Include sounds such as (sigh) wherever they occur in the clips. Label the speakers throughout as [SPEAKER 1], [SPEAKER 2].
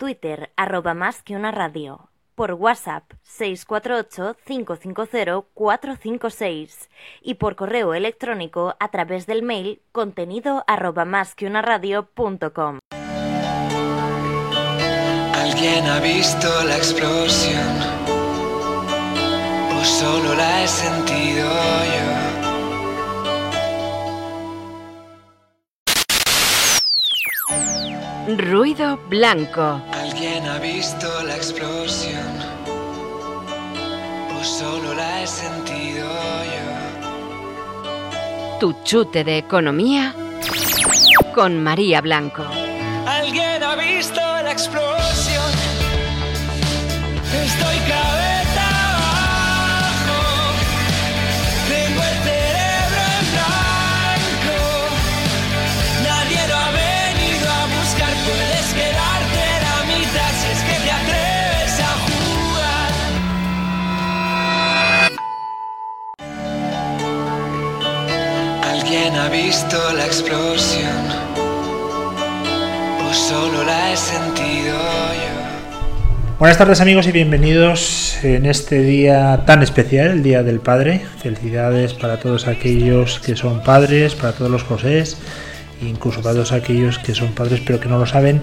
[SPEAKER 1] Twitter arroba más que una radio. Por WhatsApp 648-550-456 y por correo electrónico a través del mail contenido arroba más que una radio.com.
[SPEAKER 2] ¿Alguien ha visto la explosión? ¿O solo la he sentido yo?
[SPEAKER 3] Ruido blanco.
[SPEAKER 2] ¿Alguien ha visto la explosión? ¿O solo la he sentido yo?
[SPEAKER 3] Tu chute de economía con María Blanco.
[SPEAKER 2] ¿Alguien ha visto la explosión? ¿Alguien ha visto la explosión? ¿O solo la he sentido yo?
[SPEAKER 4] Buenas tardes amigos y bienvenidos en este día tan especial, el Día del Padre. Felicidades para todos aquellos que son padres, para todos los Josés, incluso para todos aquellos que son padres pero que no lo saben.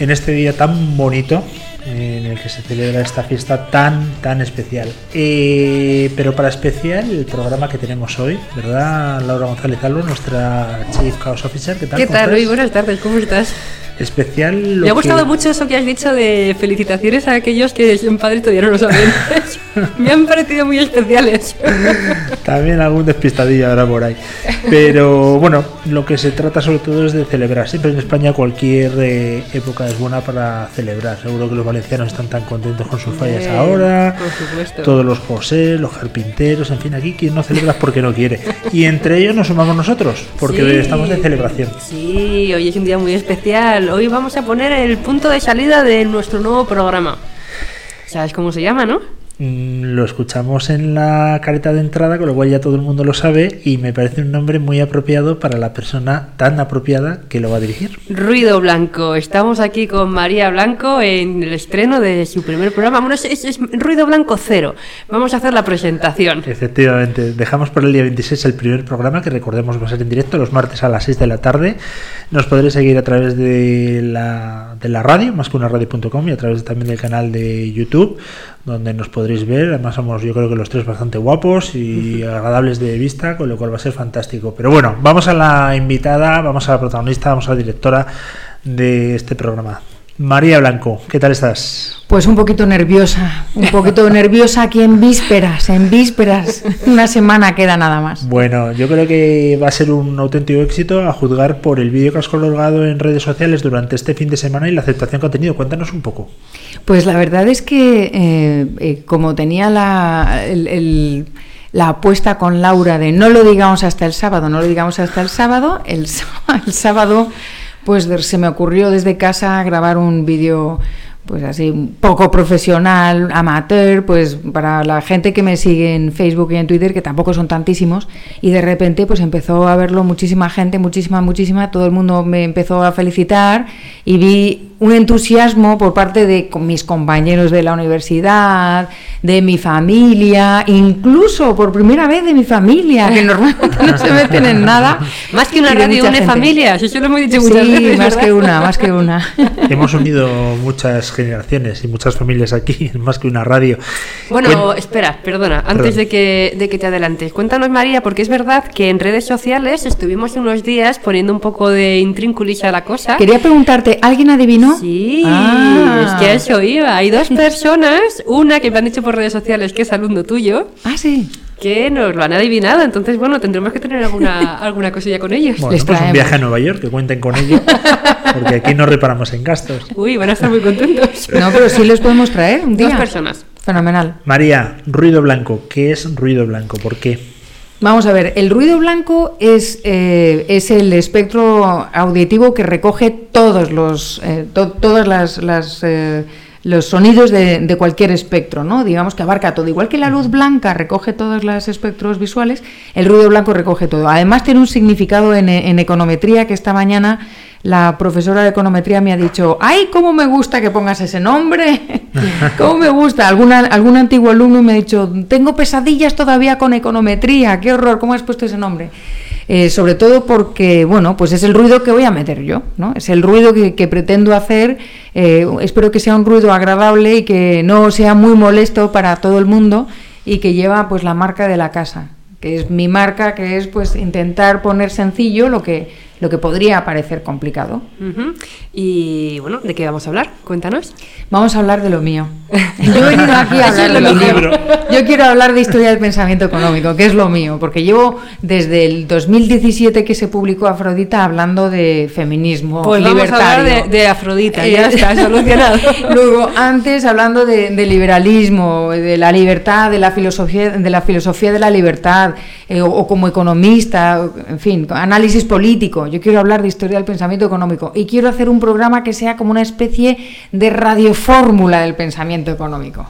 [SPEAKER 4] En este día tan bonito en el que se celebra esta fiesta tan tan especial. Eh, pero para especial el programa que tenemos hoy, ¿verdad? Laura González Albo, nuestra Chief Chaos Officer. ¿Qué tal?
[SPEAKER 5] ¿Qué
[SPEAKER 4] ¿Cómo
[SPEAKER 5] tal? Luis? Buenas tardes, ¿cómo estás?
[SPEAKER 4] Especial. lo
[SPEAKER 5] Me ha gustado
[SPEAKER 4] que-
[SPEAKER 5] mucho eso que has dicho de felicitaciones a aquellos que son padres todavía no lo saben. (laughs) (laughs) Me han parecido muy especiales. (laughs)
[SPEAKER 4] También algún despistadillo ahora por ahí. Pero bueno, lo que se trata sobre todo es de celebrar. Siempre en España cualquier eh, época es buena para celebrar. Seguro que los valencianos están tan contentos con sus fallas ahora.
[SPEAKER 5] por supuesto.
[SPEAKER 4] Todos los José, los carpinteros, en fin, aquí quien no celebra es porque no quiere. Y entre ellos nos sumamos nosotros, porque
[SPEAKER 5] Sí.
[SPEAKER 4] hoy estamos de celebración.
[SPEAKER 5] Sí, hoy es un día muy especial. Hoy vamos a poner el punto de salida de nuestro nuevo programa. ¿Sabes cómo se llama, no?
[SPEAKER 4] Mm, Lo escuchamos en la careta de entrada, con lo cual ya todo el mundo lo sabe, y me parece un nombre muy apropiado para la persona tan apropiada que lo va a dirigir.
[SPEAKER 5] Ruido Blanco. Estamos aquí con María Blanco en el estreno de su primer programa. Bueno, es, es- es Ruido Blanco Cero. Vamos a hacer la presentación.
[SPEAKER 4] Efectivamente, dejamos por el día 26 el primer programa que recordemos va a ser en directo los martes a las 6 de la tarde. Nos podréis seguir a través de la, de la radio, más que una radio.com y a través también del canal de YouTube, donde nos podréis ver. Además, somos yo creo que los tres bastante guapos y agradables de vista, con lo cual va a ser fantástico. Pero bueno, vamos a la invitada, vamos a la protagonista, vamos a la directora de este programa. María Blanco, ¿qué tal estás?
[SPEAKER 6] Pues un poquito nerviosa, un poquito (laughs) nerviosa aquí en vísperas, en vísperas. Una semana queda nada más.
[SPEAKER 4] Bueno, yo creo que va a ser un auténtico éxito a juzgar por el vídeo que has colgado en redes sociales durante este fin de semana y la aceptación que ha tenido. Cuéntanos un poco.
[SPEAKER 6] Pues la verdad es que eh, eh, como tenía la, el- el- la apuesta con Laura de no lo digamos hasta el sábado, no lo digamos hasta el sábado, el, (laughs) el sábado pues se me ocurrió desde casa grabar un vídeo pues así un poco profesional, amateur, pues para la gente que me sigue en Facebook y en Twitter, que tampoco son tantísimos, y de repente pues empezó a verlo muchísima gente, muchísima, muchísima, todo el mundo me empezó a felicitar y vi un entusiasmo por parte de mis compañeros de la universidad, de mi familia, incluso por primera vez de mi familia, que (laughs) normalmente no se meten en nada.
[SPEAKER 5] Más que una radio une familias, eso lo hemos dicho muchas
[SPEAKER 6] Sí,
[SPEAKER 5] veces.
[SPEAKER 6] más
[SPEAKER 5] ¿verdad?
[SPEAKER 6] que una, más que una.
[SPEAKER 4] Hemos unido muchas generaciones y muchas familias aquí, (laughs) más que una radio.
[SPEAKER 5] Bueno,
[SPEAKER 4] Cuen-
[SPEAKER 5] espera, perdona,
[SPEAKER 4] Perdón.
[SPEAKER 5] antes de que, de que te adelantes, cuéntanos María, porque es verdad que en redes sociales estuvimos unos días poniendo un poco de intrínculis a la cosa.
[SPEAKER 6] Quería preguntarte, ¿alguien adivinó?
[SPEAKER 5] Sí,
[SPEAKER 6] Ah.
[SPEAKER 5] es que a eso iba. Hay dos personas, una que me han dicho por redes sociales que es alumno tuyo,
[SPEAKER 6] Ah, sí.
[SPEAKER 5] que nos lo han adivinado. Entonces, bueno, tendremos que tener alguna, (laughs) alguna cosilla con ellos.
[SPEAKER 4] Bueno,
[SPEAKER 6] Les
[SPEAKER 4] pues un viaje a Nueva York, que cuenten con ello, (laughs) porque aquí no reparamos en gastos.
[SPEAKER 5] Uy, van a estar muy contentos.
[SPEAKER 6] No, pero sí les podemos traer un día.
[SPEAKER 5] Dos personas.
[SPEAKER 6] Fenomenal.
[SPEAKER 4] María, ruido blanco. ¿Qué es ruido blanco? ¿Por qué?
[SPEAKER 6] Vamos a ver, el ruido blanco es, eh, es el espectro auditivo que recoge todos los, eh, to- todas las, las, eh, los sonidos de, de cualquier espectro, ¿no? Digamos que abarca todo. Igual que la luz blanca recoge todos los espectros visuales, el ruido blanco recoge todo. Además tiene un significado en, en econometría que esta mañana la profesora de econometría me ha dicho, ¡ay, cómo me gusta que pongas ese nombre! (laughs) ¿Cómo me gusta? Alguna, algún antiguo alumno me ha dicho, tengo pesadillas todavía con econometría, qué horror, ¿cómo has puesto ese nombre? Eh, sobre todo porque, bueno, pues es el ruido que voy a meter yo, ¿no? Es el ruido que, que pretendo hacer, eh, espero que sea un ruido agradable y que no sea muy molesto para todo el mundo y que lleva pues la marca de la casa, que es mi marca, que es pues intentar poner sencillo lo que lo que podría parecer complicado.
[SPEAKER 5] Y bueno, ¿de qué vamos a hablar? Cuéntanos.
[SPEAKER 6] Vamos a hablar de lo mío. (laughs) Yo he venido aquí a hablar de
[SPEAKER 5] lo
[SPEAKER 6] mío. Yo quiero hablar de historia del pensamiento económico, que es lo mío, porque llevo desde el 2017 que se publicó Afrodita hablando de feminismo
[SPEAKER 5] Pues vamos a
[SPEAKER 6] libertario.
[SPEAKER 5] hablar de, de Afrodita,
[SPEAKER 6] Eh,
[SPEAKER 5] ya está solucionado. (laughs)
[SPEAKER 6] Luego, antes hablando de, de liberalismo, de la libertad, de la filosofía, de la filosofía de la libertad, eh, o, o como economista, en fin, análisis político. Yo quiero hablar de historia del pensamiento económico y quiero hacer un programa que sea como una especie de radiofórmula del pensamiento económico.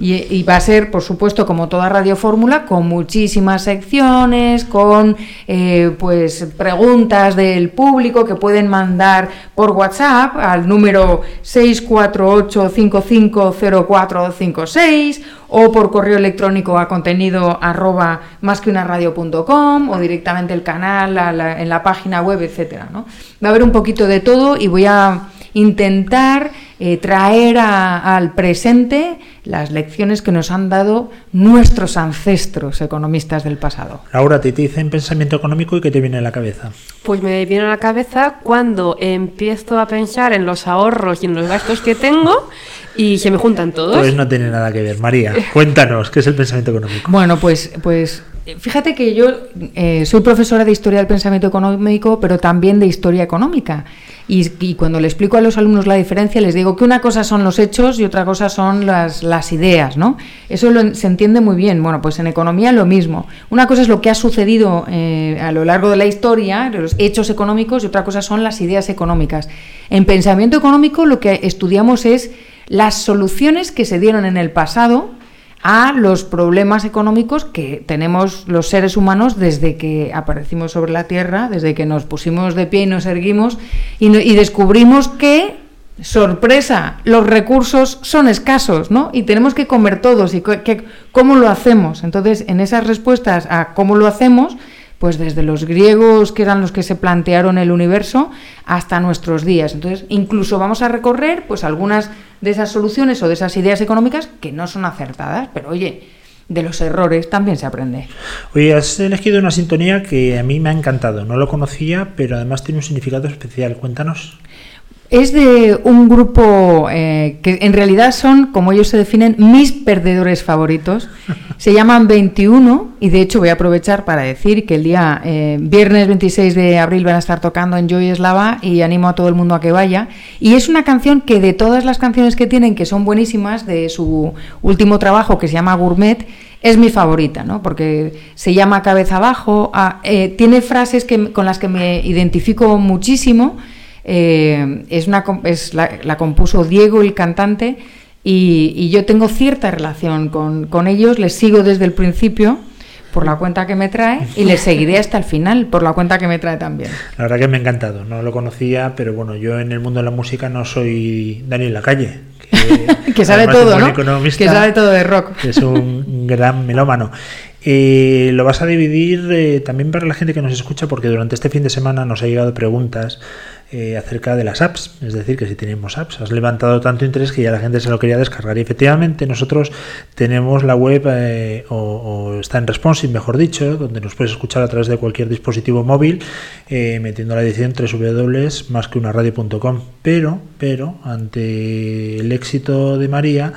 [SPEAKER 6] y, y va a ser, por supuesto, como toda radiofórmula, con muchísimas secciones, con eh, pues preguntas del público que pueden mandar por WhatsApp al número 648550456 o por correo electrónico a contenido arroba más que una radio.com o directamente el canal la- en la página web, etcétera, ¿no? Va a haber un poquito de todo y voy a intentar eh, traer a- al presente las lecciones que nos han dado nuestros ancestros economistas del pasado.
[SPEAKER 4] Laura, te dicen pensamiento económico y ¿qué te viene a la cabeza?
[SPEAKER 5] Pues me viene a la cabeza cuando empiezo a pensar en los ahorros y en los gastos que tengo y se me juntan todos.
[SPEAKER 4] Pues no tiene nada que ver. María, cuéntanos, ¿qué es el pensamiento económico?
[SPEAKER 6] Bueno, pues, pues fíjate que yo eh, soy profesora de historia del pensamiento económico, pero también de historia económica. Y, cuando le explico a los alumnos la diferencia, les digo que una cosa son los hechos y otra cosa son las, ideas, ¿no? Eso lo se entiende muy bien. Bueno, pues en economía lo mismo. Una cosa es lo que ha sucedido eh, a lo largo de la historia, los hechos económicos, y otra cosa son las ideas económicas. En pensamiento económico lo que estudiamos es las soluciones que se dieron en el pasado a los problemas económicos que tenemos los seres humanos desde que aparecimos sobre la Tierra, desde que nos pusimos de pie y nos erguimos y, descubrimos que, sorpresa, los recursos son escasos, ¿no? Y tenemos que comer todos y que- cómo lo hacemos. Entonces, en esas respuestas a cómo lo hacemos, pues desde los griegos, que eran los que se plantearon el universo, hasta nuestros días. Entonces, incluso vamos a recorrer pues algunas de esas soluciones o de esas ideas económicas que no son acertadas, pero oye, de los errores también se aprende.
[SPEAKER 4] Oye, has elegido una sintonía que a mí me ha encantado. No lo conocía, pero además tiene un significado especial. Cuéntanos.
[SPEAKER 6] Es de un grupo eh, que en realidad son, como ellos se definen, mis perdedores favoritos. (laughs) Se llaman 21 y de hecho voy a aprovechar para decir que el día eh, viernes 26 de abril van a estar tocando en Joy Eslava y animo a todo el mundo a que vaya. Y es una canción que de todas las canciones que tienen, que son buenísimas, de su último trabajo que se llama Gourmet, es mi favorita, ¿no? Porque se llama Cabeza Abajo, ah, eh, tiene frases que, con las que me identifico muchísimo. Eh, es una, es la, la compuso Diego, el cantante, y, y yo tengo cierta relación con, con ellos, les sigo desde el principio por la cuenta que me trae y les seguiré hasta el final por la cuenta que me trae también.
[SPEAKER 4] La verdad que me ha encantado. No lo conocía, pero bueno, yo en el mundo de la música no soy Daniel Lacalle. Que, (laughs)
[SPEAKER 6] Que sabe todo, ¿no? Que sabe todo de rock.
[SPEAKER 4] que es un gran melómano. Eh, lo vas a dividir eh, también para la gente que nos escucha, porque durante este fin de semana nos ha llegado preguntas eh, acerca de las apps. Es decir, que si tenemos apps, has levantado tanto interés que ya la gente se lo quería descargar. Y efectivamente, nosotros tenemos la web, eh, o, está en Responsive, mejor dicho, donde nos puedes escuchar a través de cualquier dispositivo móvil, eh, metiendo la edición www.masqueunaradio.com. Pero, pero, ante el éxito de María,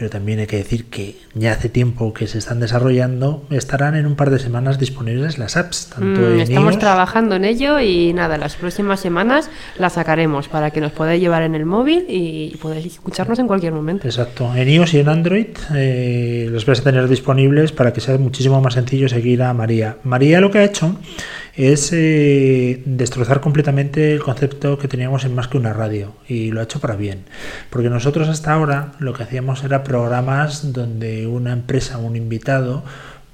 [SPEAKER 4] pero también hay que decir que ya hace tiempo que se están desarrollando, estarán en un par de semanas disponibles las apps, tanto
[SPEAKER 5] Mm,
[SPEAKER 4] en
[SPEAKER 5] estamos
[SPEAKER 4] iOS-
[SPEAKER 5] trabajando en ello y nada, las próximas semanas las sacaremos para que nos podáis llevar en el móvil y podáis escucharnos en cualquier momento.
[SPEAKER 4] Exacto, en iOS y en Android eh, los vais a tener disponibles para que sea muchísimo más sencillo seguir a María. María lo que ha hecho es eh, destrozar completamente el concepto que teníamos en más que una radio y lo ha hecho para bien. Porque nosotros hasta ahora lo que hacíamos era programas donde una empresa, un invitado,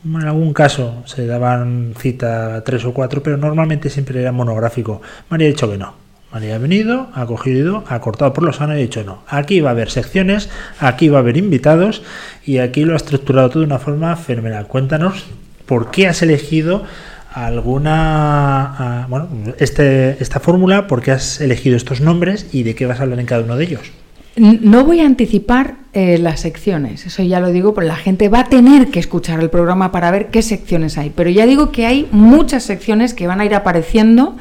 [SPEAKER 4] en algún caso se daban cita tres o cuatro, pero normalmente siempre era monográfico. María ha dicho que no. María ha venido, ha cogido, ha cortado por lo sano y ha dicho no. Aquí va a haber secciones, aquí va a haber invitados y aquí lo ha estructurado todo de una forma fenomenal. Cuéntanos por qué has elegido alguna ah, bueno este, esta fórmula, por qué has elegido estos nombres y de qué vas a hablar en cada uno de ellos.
[SPEAKER 6] No voy a anticipar eh, las secciones, eso ya lo digo, porque la gente va a tener que escuchar el programa para ver qué secciones hay. Pero ya digo que hay muchas secciones que van a ir apareciendo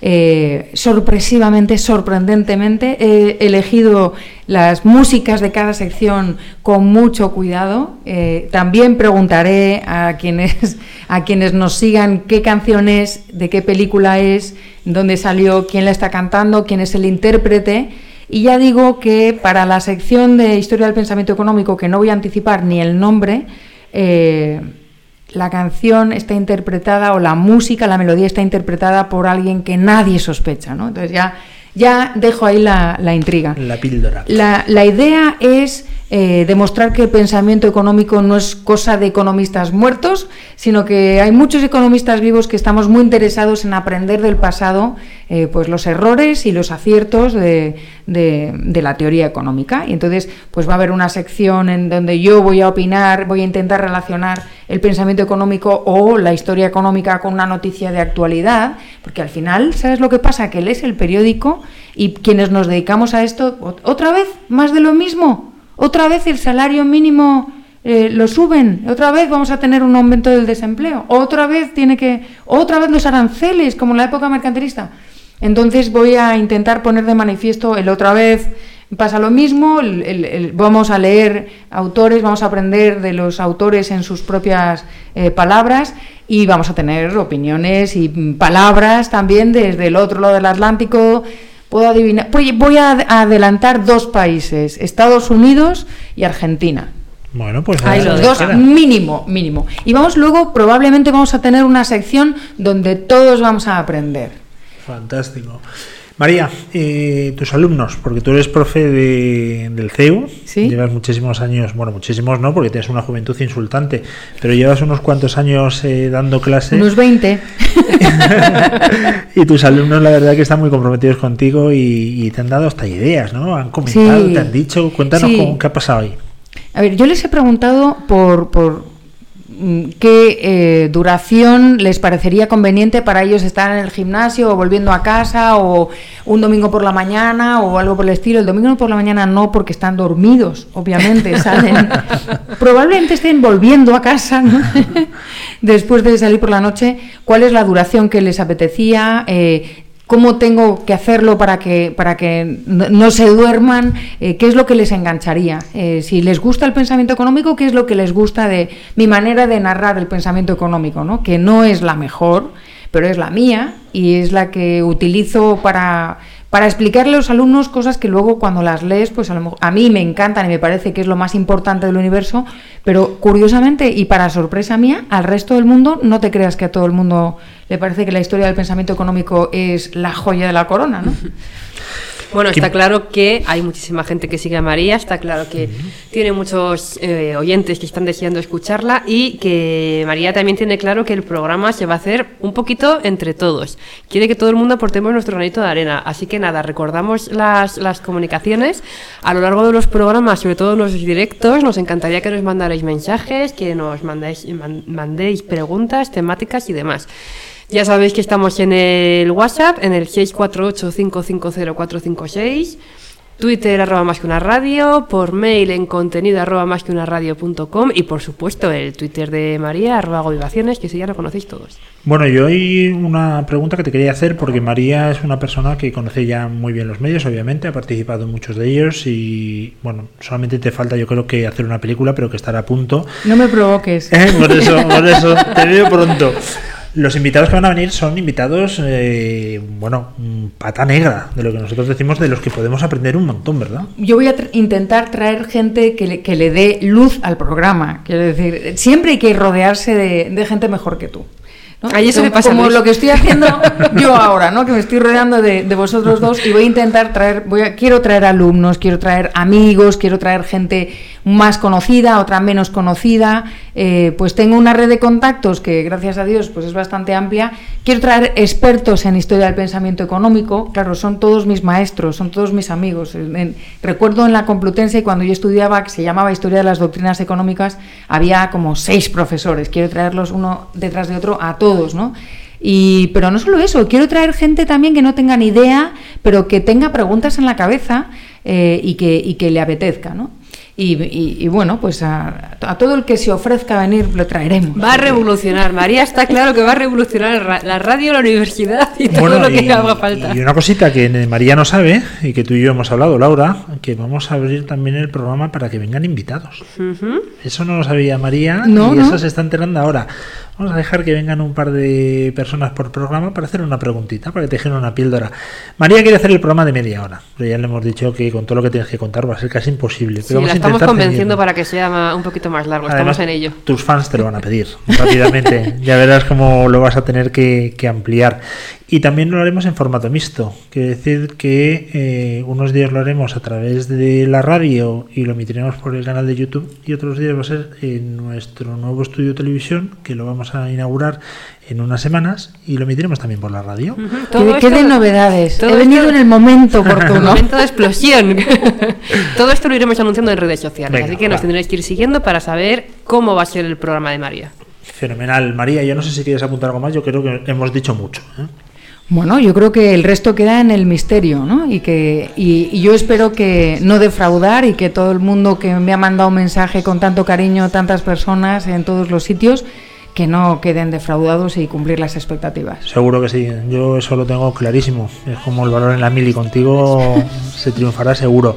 [SPEAKER 6] eh, sorpresivamente, sorprendentemente. He elegido las músicas de cada sección con mucho cuidado. Eh, también preguntaré a quienes, a quienes nos sigan qué canción es, de qué película es, dónde salió, quién la está cantando, quién es el intérprete. Y ya digo que para la sección de Historia del Pensamiento Económico, que no voy a anticipar ni el nombre, eh, la canción está interpretada o la música, la melodía está interpretada por alguien que nadie sospecha. ¿no? Entonces ya, ya dejo ahí la, la intriga.
[SPEAKER 4] La píldora.
[SPEAKER 6] La, la idea es eh, demostrar que el pensamiento económico no es cosa de economistas muertos, sino que hay muchos economistas vivos que estamos muy interesados en aprender del pasado eh, pues los errores y los aciertos de, de- de la teoría económica. Y entonces pues va a haber una sección en donde yo voy a opinar, voy a intentar relacionar el pensamiento económico o la historia económica con una noticia de actualidad, porque al final, ¿sabes lo que pasa? Que lees el periódico y quienes nos dedicamos a esto, ot- otra vez, más de lo mismo, otra vez el salario mínimo eh, lo suben, otra vez vamos a tener un aumento del desempleo, otra vez tiene que, otra vez los aranceles, como en la época mercantilista. Entonces voy a intentar poner de manifiesto el otra vez pasa lo mismo, el- el- el- vamos a leer autores, vamos a aprender de los autores en sus propias eh, palabras y vamos a tener opiniones y palabras también desde el otro lado del Atlántico. Puedo adivinar, voy, voy a ad- a adelantar dos países, Estados Unidos y Argentina.
[SPEAKER 4] Bueno, pues ver
[SPEAKER 6] Los dos
[SPEAKER 4] queda.
[SPEAKER 6] mínimo, mínimo. Y vamos luego, probablemente vamos a tener una sección donde todos vamos a aprender.
[SPEAKER 4] Fantástico. María, eh, tus alumnos, porque tú eres profe de- del CEU,
[SPEAKER 6] Sí.
[SPEAKER 4] llevas muchísimos años, bueno, muchísimos no, porque tienes una juventud insultante, pero llevas unos cuantos años eh, dando clase
[SPEAKER 6] Unos 20. (laughs)
[SPEAKER 4] y tus alumnos la verdad que están muy comprometidos contigo y, y te han dado hasta ideas, ¿no? Han comentado,
[SPEAKER 6] Sí.
[SPEAKER 4] te han dicho, cuéntanos
[SPEAKER 6] Sí.
[SPEAKER 4] cómo- qué ha pasado ahí.
[SPEAKER 6] A ver, yo les he preguntado por, por qué eh, duración les parecería conveniente para ellos estar en el gimnasio o volviendo a casa o un domingo por la mañana o algo por el estilo. El domingo por la mañana no porque están dormidos, obviamente, (laughs) salen. Probablemente estén volviendo a casa ¿no? (laughs) después de salir por la noche. ¿Cuál es la duración que les apetecía? Eh, cómo tengo que hacerlo para que, para que no, se duerman, eh, qué es lo que les engancharía. Eh, si les gusta el pensamiento económico, qué es lo que les gusta de mi manera de narrar el pensamiento económico, ¿no? que no es la mejor, pero es la mía y es la que utilizo para, para explicarle a los alumnos cosas que luego cuando las lees, pues a, lo a mí me encantan y me parece que es lo más importante del universo, pero curiosamente y para sorpresa mía, al resto del mundo, no te creas que a todo el mundo le parece que la historia del pensamiento económico es la joya de la corona, ¿no? (laughs)
[SPEAKER 5] Bueno, está claro que hay muchísima gente que sigue a María, está claro que tiene muchos eh, oyentes que están deseando escucharla y que María también tiene claro que el programa se va a hacer un poquito entre todos. Quiere que todo el mundo aportemos nuestro granito de arena. Así que nada, recordamos las, las comunicaciones a lo largo de los programas, sobre todo en los directos. Nos encantaría que nos mandarais mensajes, que nos mandáis, man- mandéis preguntas, temáticas y demás. Ya sabéis que estamos en el WhatsApp, en el 648-550-456, Twitter arroba más que una radio, por mail en contenido arroba más que una radio.com y por supuesto el Twitter de María arroba govivaciones, que si ya lo conocéis todos.
[SPEAKER 4] Bueno, yo hay una pregunta que te quería hacer porque María es una persona que conoce ya muy bien los medios, obviamente, ha participado en muchos de ellos y, bueno, solamente te falta yo creo que hacer una película, pero que estará a punto.
[SPEAKER 6] No me provoques.
[SPEAKER 4] Eh, (laughs) por eso, por eso, te veo pronto. Los invitados que van a venir son invitados, eh, bueno, mm, pata negra, de lo que nosotros decimos, de los que podemos aprender un montón, ¿verdad?
[SPEAKER 6] Yo voy a intentar traer gente que le, que le dé luz al programa. Quiero decir, siempre hay que rodearse de, de gente mejor que tú. ¿No?
[SPEAKER 5] Ahí eso me pasa
[SPEAKER 6] Como lo que estoy haciendo yo ahora, ¿no? Que me estoy rodeando de, de vosotros dos y voy a intentar traer, voy a, quiero traer alumnos, quiero traer amigos, quiero traer gente más conocida, otra menos conocida. eh, pues tengo una red de contactos que, gracias a Dios, pues es bastante amplia. Quiero traer expertos en historia del pensamiento económico. Claro, son todos mis maestros, son todos mis amigos. En- en- recuerdo en la Complutense cuando yo estudiaba, que se llamaba Historia de las Doctrinas Económicas, había como seis profesores. Quiero traerlos uno detrás de otro a todos, ¿no? Y, pero no solo eso, quiero traer gente también que no tenga ni idea, pero que tenga preguntas en la cabeza eh, y, que, y que le apetezca, ¿no? Y, y- y bueno, pues a, a todo el que se ofrezca a venir lo traeremos.
[SPEAKER 5] Va a revolucionar, María está claro que va a revolucionar la radio, la universidad y todo lo que
[SPEAKER 4] y,
[SPEAKER 5] haga falta.
[SPEAKER 4] y una cosita que María no sabe y que tú y yo hemos hablado, Laura, que vamos a abrir también el programa para que vengan invitados. Eso no lo sabía María
[SPEAKER 6] No,
[SPEAKER 4] y
[SPEAKER 6] no.
[SPEAKER 4] eso se está enterando ahora. Vamos a dejar que vengan un par de personas por programa para hacer una preguntita, para que te dejen una píldora. María quiere hacer el programa de media hora, pero ya le hemos dicho que con todo lo que tienes que contar va a ser casi imposible. Pero
[SPEAKER 5] la estamos convenciendo para que sea un poquito más largo.
[SPEAKER 4] Además,
[SPEAKER 5] Estamos en ello.
[SPEAKER 4] Tus fans te lo van a pedir rápidamente. ya verás cómo lo vas a tener que, que ampliar. Y también lo haremos en formato mixto. Quiere decir que eh, unos días lo haremos a través de la radio y lo emitiremos por el canal de YouTube. Y otros días va a ser en nuestro nuevo estudio de televisión, que lo vamos a inaugurar en unas semanas. Y lo emitiremos también por la radio.
[SPEAKER 6] ¿Qué,
[SPEAKER 5] Todo
[SPEAKER 6] qué de novedades?
[SPEAKER 5] todo
[SPEAKER 6] He venido
[SPEAKER 5] esto-
[SPEAKER 6] en el momento
[SPEAKER 5] Un
[SPEAKER 6] oportuno. (laughs)
[SPEAKER 5] momento de explosión. (laughs) Todo esto lo iremos anunciando en redes sociales,
[SPEAKER 4] Venga,
[SPEAKER 5] así que nos tendréis que ir siguiendo para saber cómo va a ser el programa de María.
[SPEAKER 4] Fenomenal. María, yo no sé si quieres apuntar algo más. Yo creo que hemos dicho mucho. ¿eh?
[SPEAKER 6] Bueno, yo creo que el resto queda en el misterio, ¿no? Y que y, y yo espero que no defraudar y que todo el mundo que me ha mandado un mensaje con tanto cariño, tantas personas en todos los sitios, que no queden defraudados y cumplir las expectativas.
[SPEAKER 4] Seguro que sí, yo eso lo tengo clarísimo. Es como el valor en la mil y contigo se triunfará seguro.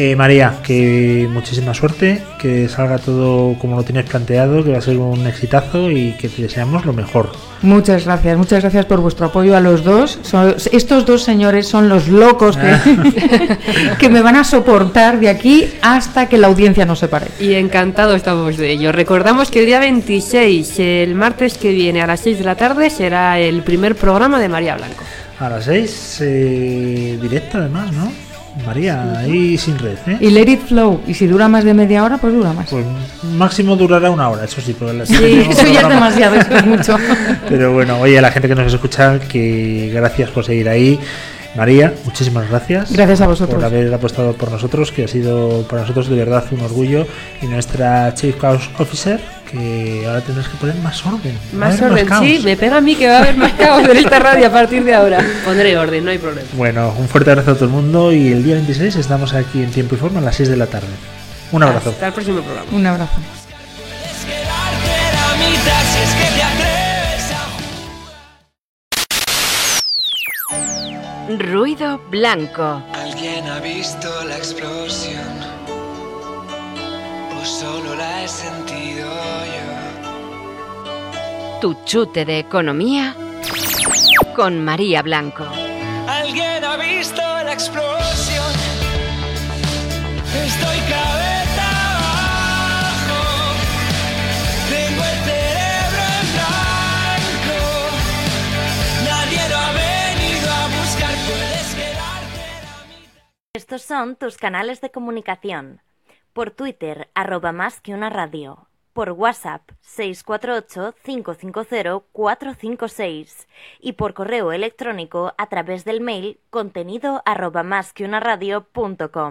[SPEAKER 4] Eh, María, que muchísima suerte, que salga todo como lo tienes planteado, que va a ser un exitazo y que te deseamos lo mejor.
[SPEAKER 6] Muchas gracias, muchas gracias por vuestro apoyo a los dos. Son- estos dos señores son los locos que, (laughs) que me van a soportar de aquí hasta que la audiencia nos separe.
[SPEAKER 5] Y encantados estamos de ello. Recordamos que el día 26, el martes que viene a las 6 de la tarde, será el primer programa de María Blanco.
[SPEAKER 4] A las seis, eh, directa además, ¿no? María, ahí sin red, ¿eh?
[SPEAKER 6] Y let it flow. Y si dura más de media hora, pues dura más.
[SPEAKER 4] Pues máximo durará una hora, eso sí, las
[SPEAKER 6] Sí, eso ya es demasiado, eso es mucho. (laughs)
[SPEAKER 4] Pero bueno, oye, a la gente que nos escucha, que gracias por seguir ahí. María, muchísimas gracias.
[SPEAKER 6] Gracias a vosotros.
[SPEAKER 4] Por haber apostado por nosotros, que ha sido para nosotros de verdad un orgullo. Y nuestra Chief Chaos Officer, que ahora tendrás que poner más orden.
[SPEAKER 5] Más orden, sí, me pega a mí que va a haber más caos en esta radio a partir de ahora. Pondré orden, no hay problema.
[SPEAKER 4] Bueno, un fuerte abrazo a todo el mundo. Y el día 26 estamos aquí en tiempo y forma a las 6 de la tarde. Un abrazo.
[SPEAKER 5] Hasta el próximo programa.
[SPEAKER 6] Un abrazo.
[SPEAKER 3] Ruido blanco.
[SPEAKER 2] ¿Alguien ha visto la explosión? ¿O solo la he sentido yo?
[SPEAKER 3] Tu chute de economía con María Blanco.
[SPEAKER 2] ¿Alguien ha visto la explosión? Estoy cabeza abajo. Tengo el cerebro en blanco. Nadie lo ha venido a buscar. Puedes quedarte la mitad.
[SPEAKER 1] Estos son tus canales de comunicación. Por Twitter, arroba más que una radio. Por WhatsApp, 648-550-456. Y por correo electrónico a través del mail contenido arroba más que una radio punto com.